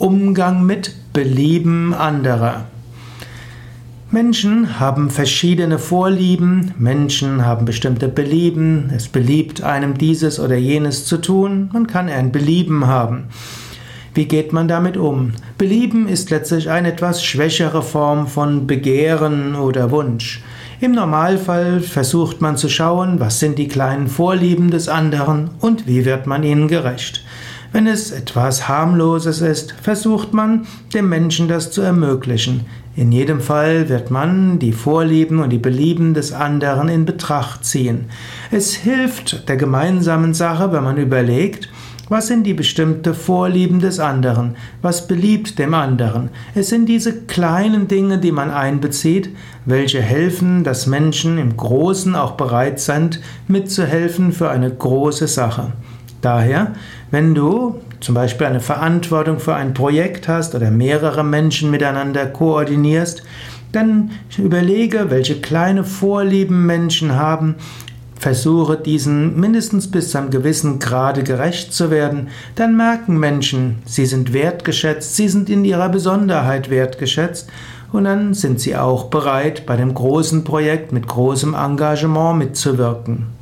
Umgang mit Belieben anderer. Menschen haben verschiedene Vorlieben, Menschen haben bestimmte Belieben, es beliebt einem dieses oder jenes zu tun, man kann ein Belieben haben. Wie geht man damit um? Belieben ist letztlich eine etwas schwächere Form von Begehren oder Wunsch. Im Normalfall versucht man zu schauen, was sind die kleinen Vorlieben des anderen und wie wird man ihnen gerecht. Wenn es etwas harmloses ist, versucht man, dem Menschen das zu ermöglichen. In jedem Fall wird man die Vorlieben und die Belieben des anderen in Betracht ziehen. Es hilft der gemeinsamen Sache, wenn man überlegt, was sind die bestimmten Vorlieben des anderen? Was beliebt dem anderen? Es sind diese kleinen Dinge, die man einbezieht, welche helfen, dass Menschen im Großen auch bereit sind, mitzuhelfen für eine große Sache. Daher, wenn du zum Beispiel eine Verantwortung für ein Projekt hast oder mehrere Menschen miteinander koordinierst, dann überlege, welche kleine Vorlieben Menschen haben, versuche diesen mindestens bis zu einem gewissen Grade gerecht zu werden, dann merken Menschen, sie sind wertgeschätzt, sie sind in ihrer Besonderheit wertgeschätzt. Und dann sind sie auch bereit, bei dem großen Projekt mit großem Engagement mitzuwirken.